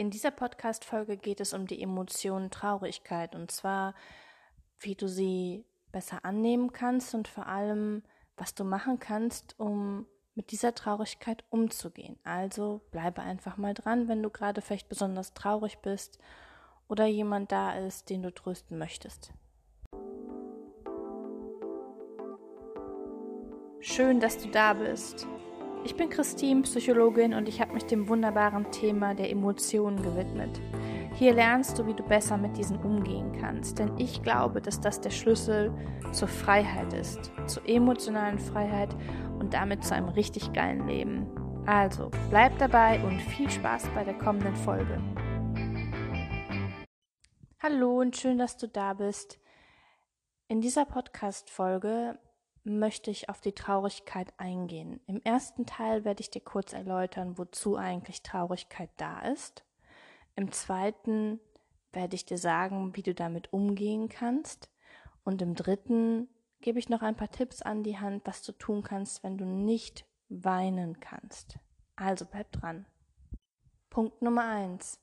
In dieser Podcast-Folge geht es um die Emotion Traurigkeit und zwar, wie du sie besser annehmen kannst und vor allem, was du machen kannst, um mit dieser Traurigkeit umzugehen. Also bleibe einfach mal dran, wenn du gerade vielleicht besonders traurig bist oder jemand da ist, den du trösten möchtest. Schön, dass du da bist. Ich bin Christine, Psychologin und ich habe mich dem wunderbaren Thema der Emotionen gewidmet. Hier lernst du, wie du besser mit diesen umgehen kannst, denn ich glaube, dass das der Schlüssel zur Freiheit ist, zur emotionalen Freiheit und damit zu einem richtig geilen Leben. Also, bleib dabei und viel Spaß bei der kommenden Folge. Hallo und schön, dass du da bist. In dieser Podcast-Folge möchte ich auf die Traurigkeit eingehen. Im ersten Teil werde ich dir kurz erläutern, wozu eigentlich Traurigkeit da ist. Im zweiten werde ich dir sagen, wie du damit umgehen kannst. Und im dritten gebe ich noch ein paar Tipps an die Hand, was du tun kannst, wenn du nicht weinen kannst. Also bleib dran. Punkt Nummer eins.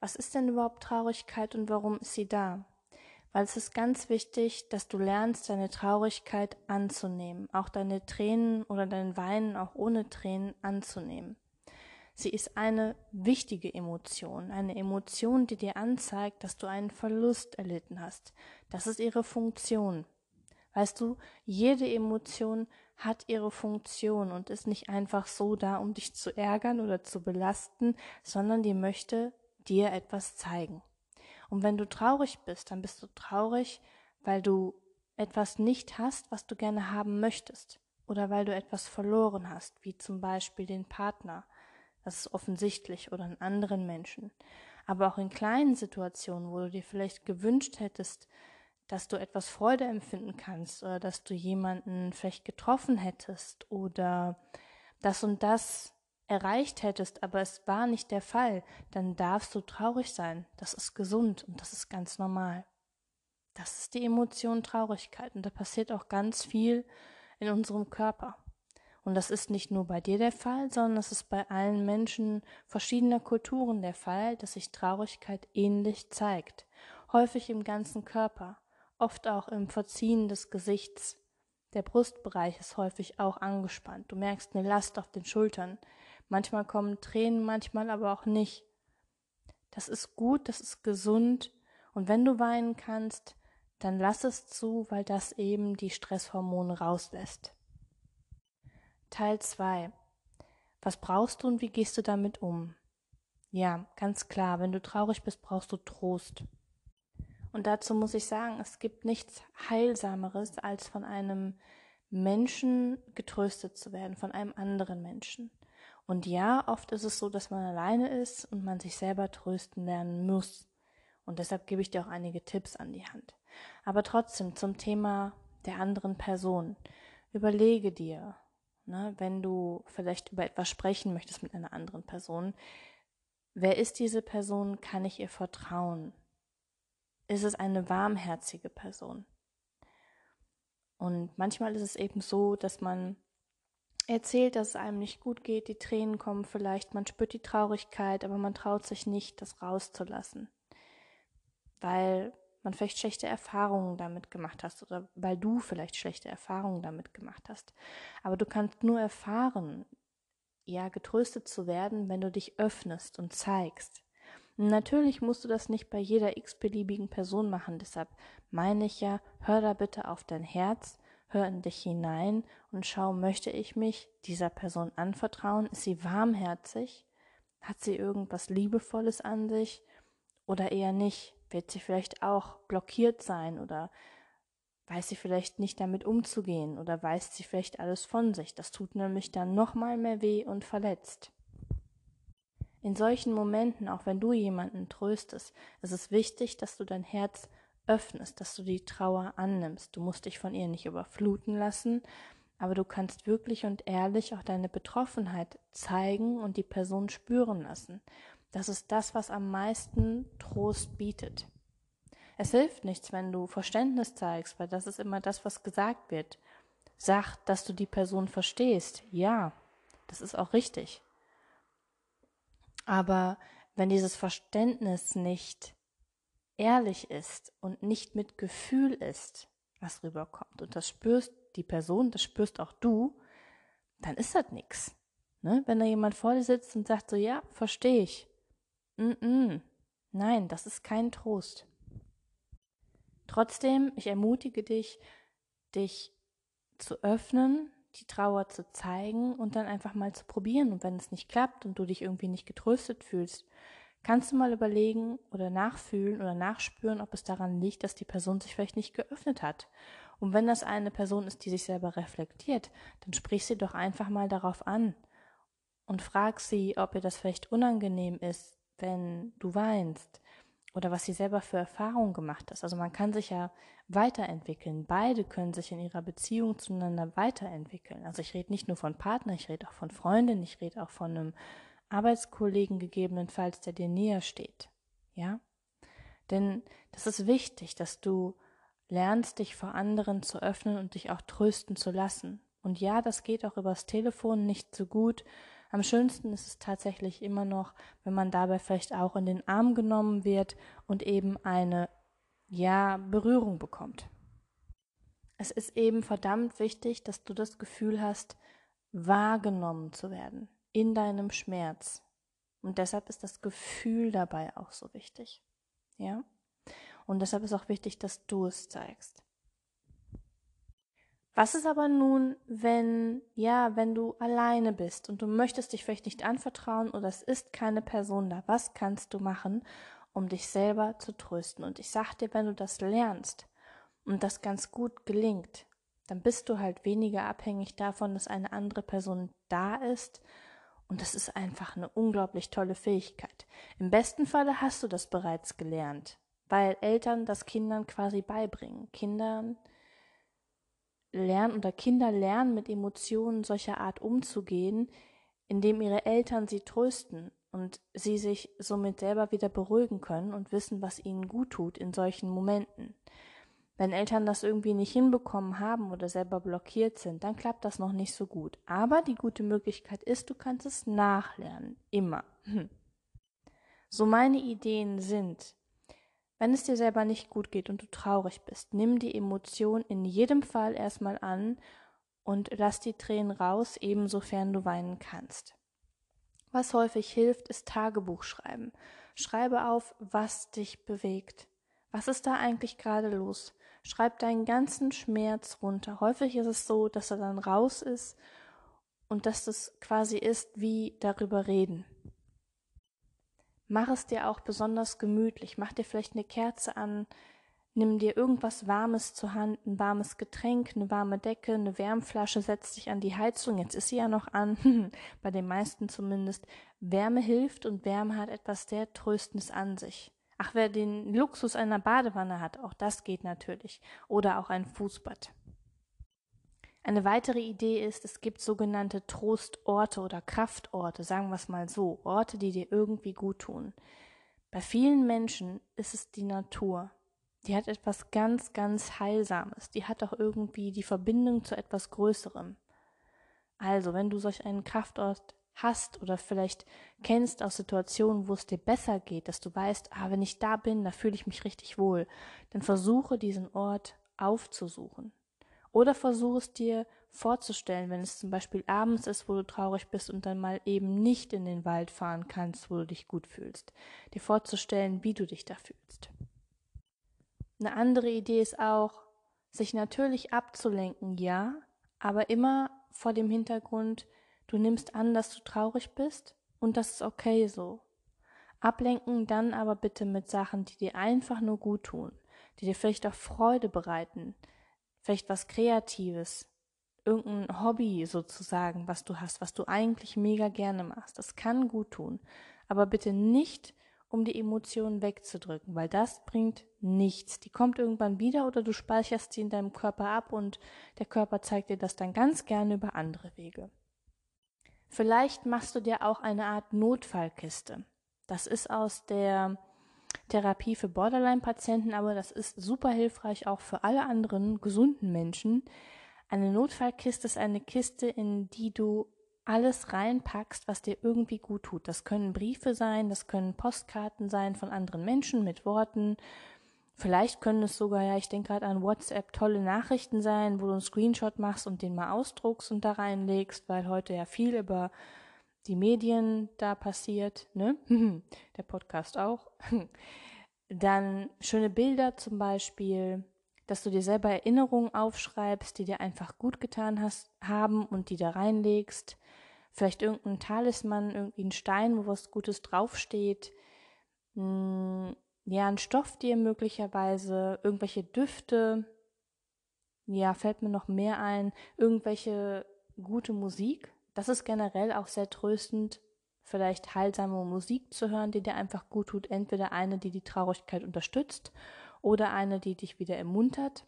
Was ist denn überhaupt Traurigkeit und warum ist sie da? Weil es ist ganz wichtig, dass du lernst, deine Traurigkeit anzunehmen, auch deine Tränen oder dein Weinen auch ohne Tränen anzunehmen. Sie ist eine wichtige Emotion, eine Emotion, die dir anzeigt, dass du einen Verlust erlitten hast. Das ist ihre Funktion. Weißt du, jede Emotion hat ihre Funktion und ist nicht einfach so da, um dich zu ärgern oder zu belasten, sondern die möchte dir etwas zeigen. Und wenn du traurig bist, dann bist du traurig, weil du etwas nicht hast, was du gerne haben möchtest. Oder weil du etwas verloren hast, wie zum Beispiel den Partner. Das ist offensichtlich oder einen anderen Menschen. Aber auch in kleinen Situationen, wo du dir vielleicht gewünscht hättest, dass du etwas Freude empfinden kannst oder dass du jemanden vielleicht getroffen hättest oder das und das erreicht hättest, aber es war nicht der Fall, dann darfst du traurig sein. Das ist gesund und das ist ganz normal. Das ist die Emotion Traurigkeit und da passiert auch ganz viel in unserem Körper. Und das ist nicht nur bei dir der Fall, sondern es ist bei allen Menschen verschiedener Kulturen der Fall, dass sich Traurigkeit ähnlich zeigt. Häufig im ganzen Körper, oft auch im Verziehen des Gesichts. Der Brustbereich ist häufig auch angespannt. Du merkst eine Last auf den Schultern. Manchmal kommen Tränen, manchmal aber auch nicht. Das ist gut, das ist gesund. Und wenn du weinen kannst, dann lass es zu, weil das eben die Stresshormone rauslässt. Teil 2. Was brauchst du und wie gehst du damit um? Ja, ganz klar, wenn du traurig bist, brauchst du Trost. Und dazu muss ich sagen, es gibt nichts Heilsameres, als von einem Menschen getröstet zu werden, von einem anderen Menschen. Und ja, oft ist es so, dass man alleine ist und man sich selber trösten lernen muss. Und deshalb gebe ich dir auch einige Tipps an die Hand. Aber trotzdem zum Thema der anderen Person. Überlege dir, ne, wenn du vielleicht über etwas sprechen möchtest mit einer anderen Person, wer ist diese Person? Kann ich ihr vertrauen? Ist es eine warmherzige Person? Und manchmal ist es eben so, dass man erzählt, dass es einem nicht gut geht, die Tränen kommen vielleicht, man spürt die Traurigkeit, aber man traut sich nicht, das rauszulassen. Weil man vielleicht schlechte Erfahrungen damit gemacht hast oder weil du vielleicht schlechte Erfahrungen damit gemacht hast. Aber du kannst nur erfahren, ja, getröstet zu werden, wenn du dich öffnest und zeigst. Natürlich musst du das nicht bei jeder x-beliebigen Person machen, deshalb meine ich ja, hör da bitte auf dein Herz hör in dich hinein und schau, möchte ich mich dieser Person anvertrauen? Ist sie warmherzig? Hat sie irgendwas Liebevolles an sich? Oder eher nicht? Wird sie vielleicht auch blockiert sein oder weiß sie vielleicht nicht damit umzugehen oder weist sie vielleicht alles von sich? Das tut nämlich dann nochmal mehr weh und verletzt. In solchen Momenten, auch wenn du jemanden tröstest, ist es wichtig, dass du dein Herz öffnest, dass du die Trauer annimmst. Du musst dich von ihr nicht überfluten lassen, aber du kannst wirklich und ehrlich auch deine Betroffenheit zeigen und die Person spüren lassen. Das ist das, was am meisten Trost bietet. Es hilft nichts, wenn du Verständnis zeigst, weil das ist immer das, was gesagt wird. Sag, dass du die Person verstehst. Ja, das ist auch richtig. Aber wenn dieses Verständnis nicht ehrlich ist und nicht mit Gefühl ist, was rüberkommt, und das spürst die Person, das spürst auch du, dann ist das nix. Ne? Wenn da jemand vor dir sitzt und sagt so, ja, verstehe ich. Mm -mm. Nein, das ist kein Trost. Trotzdem, ich ermutige dich, dich zu öffnen, die Trauer zu zeigen und dann einfach mal zu probieren. Und wenn es nicht klappt und du dich irgendwie nicht getröstet fühlst, kannst du mal überlegen oder nachfühlen oder nachspüren, ob es daran liegt, dass die Person sich vielleicht nicht geöffnet hat. Und wenn das eine Person ist, die sich selber reflektiert, dann sprich sie doch einfach mal darauf an und frag sie, ob ihr das vielleicht unangenehm ist, wenn du weinst oder was sie selber für Erfahrungen gemacht hat. Also man kann sich ja weiterentwickeln. Beide können sich in ihrer Beziehung zueinander weiterentwickeln. Also ich rede nicht nur von Partner, ich rede auch von Freundin, ich rede auch von einem Arbeitskollegen gegebenenfalls, der dir näher steht. Ja? Denn das ist wichtig, dass du lernst, dich vor anderen zu öffnen und dich auch trösten zu lassen. Und ja, das geht auch übers Telefon nicht so gut, am schönsten ist es tatsächlich immer noch, wenn man dabei vielleicht auch in den Arm genommen wird und eben eine, ja, Berührung bekommt. Es ist eben verdammt wichtig, dass du das Gefühl hast, wahrgenommen zu werden in deinem Schmerz. Und deshalb ist das Gefühl dabei auch so wichtig. Ja? Und deshalb ist auch wichtig, dass du es zeigst. Was ist aber nun, wenn, ja, wenn du alleine bist und du möchtest dich vielleicht nicht anvertrauen oder es ist keine Person da? Was kannst du machen, um dich selber zu trösten? Und ich sag dir, wenn du das lernst und das ganz gut gelingt, dann bist du halt weniger abhängig davon, dass eine andere Person da ist. Und das ist einfach eine unglaublich tolle Fähigkeit. Im besten Falle hast du das bereits gelernt, weil Eltern das Kindern quasi beibringen. Kindern lernen oder Kinder lernen mit Emotionen solcher Art umzugehen, indem ihre Eltern sie trösten und sie sich somit selber wieder beruhigen können und wissen, was ihnen gut tut in solchen Momenten. Wenn Eltern das irgendwie nicht hinbekommen haben oder selber blockiert sind, dann klappt das noch nicht so gut. Aber die gute Möglichkeit ist, du kannst es nachlernen. Immer. So meine Ideen sind, wenn es dir selber nicht gut geht und du traurig bist, nimm die Emotion in jedem Fall erstmal an und lass die Tränen raus, ebensofern du weinen kannst. Was häufig hilft, ist Tagebuch schreiben. Schreibe auf, was dich bewegt. Was ist da eigentlich gerade los? Schreib deinen ganzen Schmerz runter. Häufig ist es so, dass er dann raus ist und dass das quasi ist wie darüber reden. Mach es dir auch besonders gemütlich. Mach dir vielleicht eine Kerze an. Nimm dir irgendwas Warmes zur Hand, ein warmes Getränk, eine warme Decke, eine Wärmflasche, setz dich an die Heizung. Jetzt ist sie ja noch an, bei den meisten zumindest. Wärme hilft und Wärme hat etwas sehr Tröstendes an sich. Ach, wer den Luxus einer Badewanne hat, auch das geht natürlich. Oder auch ein Fußbad. Eine weitere Idee ist, es gibt sogenannte Trostorte oder Kraftorte, sagen wir es mal so, Orte, die dir irgendwie gut tun. Bei vielen Menschen ist es die Natur. Die hat etwas ganz, ganz Heilsames. Die hat auch irgendwie die Verbindung zu etwas Größerem. Also, wenn du solch einen Kraftort hast oder vielleicht kennst aus Situationen, wo es dir besser geht, dass du weißt, ah, wenn ich da bin, da fühle ich mich richtig wohl, dann versuche diesen Ort aufzusuchen. Oder versuch es dir vorzustellen, wenn es zum Beispiel abends ist, wo du traurig bist und dann mal eben nicht in den Wald fahren kannst, wo du dich gut fühlst. Dir vorzustellen, wie du dich da fühlst. Eine andere Idee ist auch, sich natürlich abzulenken, ja, aber immer vor dem Hintergrund, du nimmst an, dass du traurig bist und das ist okay so. Ablenken dann aber bitte mit Sachen, die dir einfach nur gut tun, die dir vielleicht auch Freude bereiten, vielleicht was Kreatives, irgendein Hobby sozusagen, was du hast, was du eigentlich mega gerne machst. Das kann gut tun. Aber bitte nicht, um die Emotionen wegzudrücken, weil das bringt nichts. Die kommt irgendwann wieder oder du speicherst sie in deinem Körper ab und der Körper zeigt dir das dann ganz gerne über andere Wege. Vielleicht machst du dir auch eine Art Notfallkiste. Das ist aus der Therapie für Borderline-Patienten, aber das ist super hilfreich auch für alle anderen gesunden Menschen. Eine Notfallkiste ist eine Kiste, in die du alles reinpackst, was dir irgendwie gut tut. Das können Briefe sein, das können Postkarten sein von anderen Menschen mit Worten. Vielleicht können es sogar, ja, ich denke gerade an WhatsApp, tolle Nachrichten sein, wo du einen Screenshot machst und den mal ausdruckst und da reinlegst, weil heute ja viel über die Medien da passiert, ne? Der Podcast auch. Dann schöne Bilder zum Beispiel, dass du dir selber Erinnerungen aufschreibst, die dir einfach gut getan hast, haben und die da reinlegst. Vielleicht irgendein Talisman, irgendwie ein Stein, wo was Gutes draufsteht. Hm, ja, ein Stofftier möglicherweise, irgendwelche Düfte. Ja, fällt mir noch mehr ein. Irgendwelche gute Musik. Das ist generell auch sehr tröstend, vielleicht heilsame Musik zu hören, die dir einfach gut tut. Entweder eine, die die Traurigkeit unterstützt oder eine, die dich wieder ermuntert.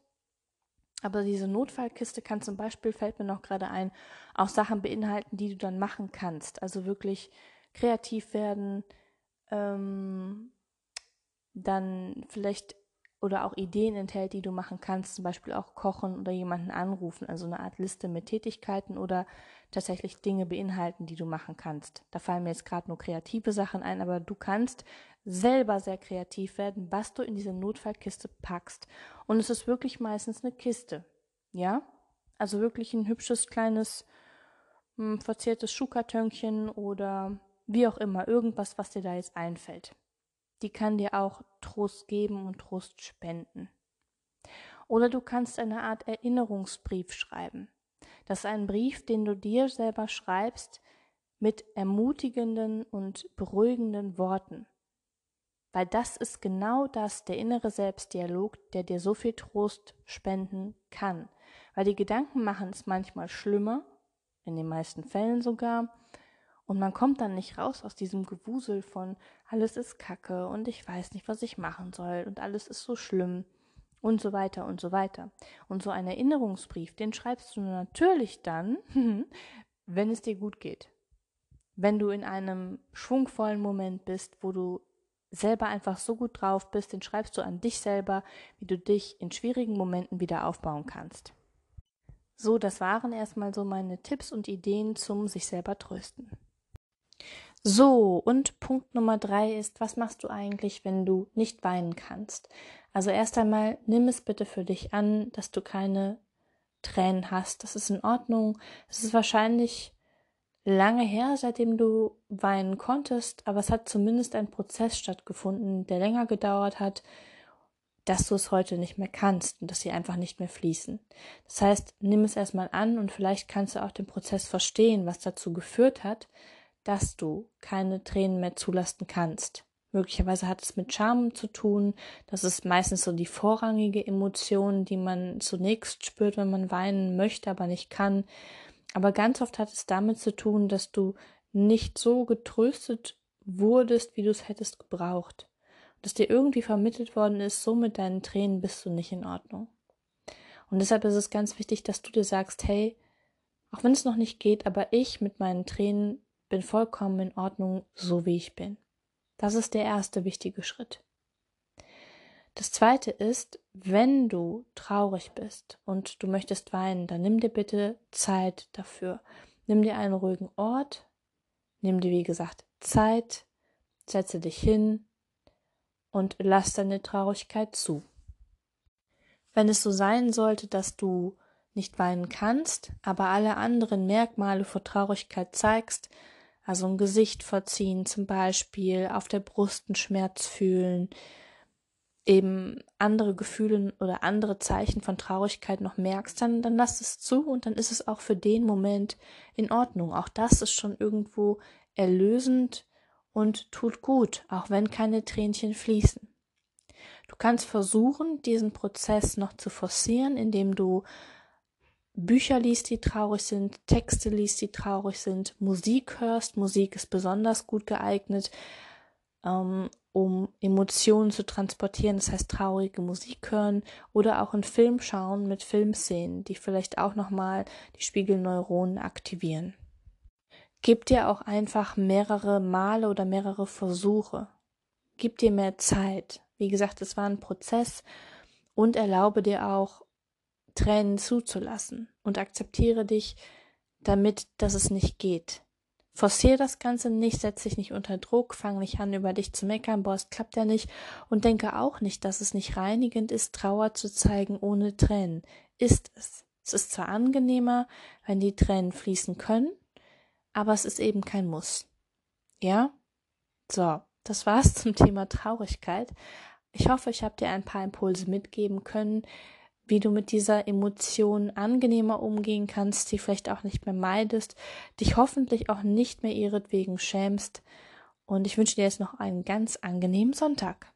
Aber diese Notfallkiste kann zum Beispiel, fällt mir noch gerade ein, auch Sachen beinhalten, die du dann machen kannst. Also wirklich kreativ werden, ähm, dann vielleicht oder auch Ideen enthält, die du machen kannst, zum Beispiel auch kochen oder jemanden anrufen, also eine Art Liste mit Tätigkeiten oder tatsächlich Dinge beinhalten, die du machen kannst. Da fallen mir jetzt gerade nur kreative Sachen ein, aber du kannst selber sehr kreativ werden, was du in diese Notfallkiste packst. Und es ist wirklich meistens eine Kiste. Ja? Also wirklich ein hübsches kleines hm, verziertes Schuhkartönchen oder wie auch immer, irgendwas, was dir da jetzt einfällt. Die kann dir auch Trost geben und Trost spenden. Oder du kannst eine Art Erinnerungsbrief schreiben. Das ist ein Brief, den du dir selber schreibst mit ermutigenden und beruhigenden Worten. Weil das ist genau das, der innere Selbstdialog, der dir so viel Trost spenden kann. Weil die Gedanken machen es manchmal schlimmer, in den meisten Fällen sogar, und man kommt dann nicht raus aus diesem Gewusel von alles ist Kacke und ich weiß nicht, was ich machen soll und alles ist so schlimm und so weiter und so weiter. Und so ein Erinnerungsbrief, den schreibst du natürlich dann, wenn es dir gut geht. Wenn du in einem schwungvollen Moment bist, wo du selber einfach so gut drauf bist, den schreibst du an dich selber, wie du dich in schwierigen Momenten wieder aufbauen kannst. So, das waren erstmal so meine Tipps und Ideen zum sich selber trösten. So, und Punkt Nummer drei ist, was machst du eigentlich, wenn du nicht weinen kannst? Also erst einmal nimm es bitte für dich an, dass du keine Tränen hast. Das ist in Ordnung. Es ist wahrscheinlich lange her, seitdem du weinen konntest, aber es hat zumindest ein Prozess stattgefunden, der länger gedauert hat, dass du es heute nicht mehr kannst und dass sie einfach nicht mehr fließen. Das heißt, nimm es erstmal an und vielleicht kannst du auch den Prozess verstehen, was dazu geführt hat, dass du keine Tränen mehr zulassen kannst. Möglicherweise hat es mit Scham zu tun. Das ist meistens so die vorrangige Emotion, die man zunächst spürt, wenn man weinen möchte, aber nicht kann. Aber ganz oft hat es damit zu tun, dass du nicht so getröstet wurdest, wie du es hättest gebraucht. Dass dir irgendwie vermittelt worden ist, so mit deinen Tränen bist du nicht in Ordnung. Und deshalb ist es ganz wichtig, dass du dir sagst, hey, auch wenn es noch nicht geht, aber ich mit meinen Tränen bin vollkommen in Ordnung, so wie ich bin. Das ist der erste wichtige Schritt. Das zweite ist, wenn du traurig bist und du möchtest weinen, dann nimm dir bitte Zeit dafür. Nimm dir einen ruhigen Ort, nimm dir, wie gesagt, Zeit, setze dich hin und lass deine Traurigkeit zu. Wenn es so sein sollte, dass du nicht weinen kannst, aber alle anderen Merkmale vor Traurigkeit zeigst, also ein Gesicht verziehen zum Beispiel, auf der Brust einen Schmerz fühlen, eben andere Gefühle oder andere Zeichen von Traurigkeit noch merkst, dann, dann lass es zu und dann ist es auch für den Moment in Ordnung. Auch das ist schon irgendwo erlösend und tut gut, auch wenn keine Tränchen fließen. Du kannst versuchen, diesen Prozess noch zu forcieren, indem du Bücher liest, die traurig sind, Texte liest, die traurig sind, Musik hörst. Musik ist besonders gut geeignet, ähm, um Emotionen zu transportieren, das heißt traurige Musik hören oder auch einen Film schauen mit Filmszenen, die vielleicht auch nochmal die Spiegelneuronen aktivieren. Gib dir auch einfach mehrere Male oder mehrere Versuche. Gib dir mehr Zeit. Wie gesagt, es war ein Prozess und erlaube dir auch Tränen zuzulassen und akzeptiere dich damit, dass es nicht geht. Forciere das Ganze nicht, setz dich nicht unter Druck, fang nicht an, über dich zu meckern, boah, es klappt ja nicht und denke auch nicht, dass es nicht reinigend ist, Trauer zu zeigen ohne Tränen. Ist es. Es ist zwar angenehmer, wenn die Tränen fließen können, aber es ist eben kein Muss. Ja? So, das war's zum Thema Traurigkeit. Ich hoffe, ich habe dir ein paar Impulse mitgeben können, wie du mit dieser Emotion angenehmer umgehen kannst, sie vielleicht auch nicht mehr meidest, dich hoffentlich auch nicht mehr ihretwegen schämst. Und ich wünsche dir jetzt noch einen ganz angenehmen Sonntag.